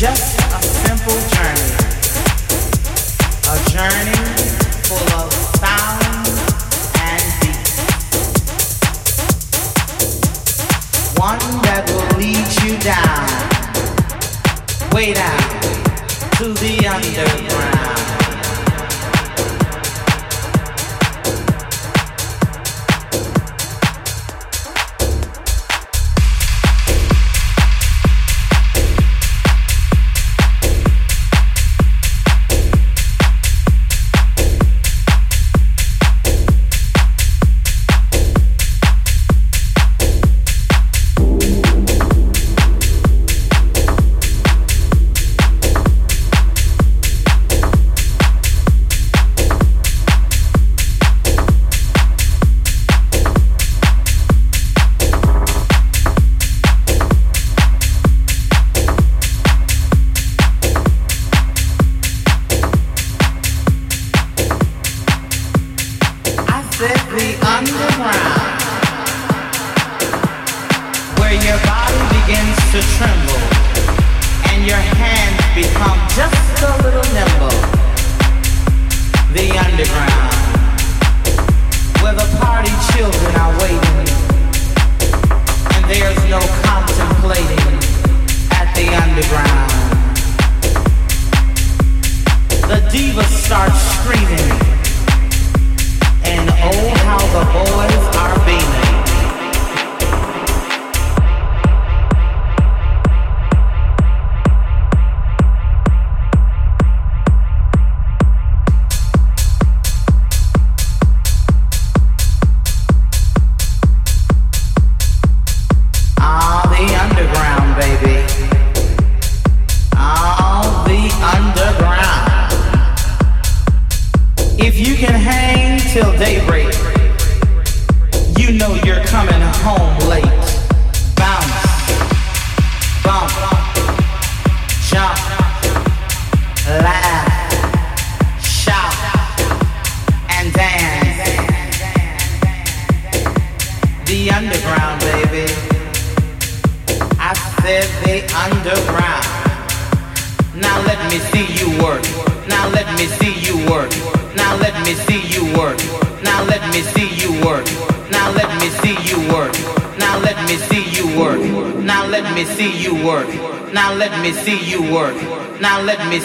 just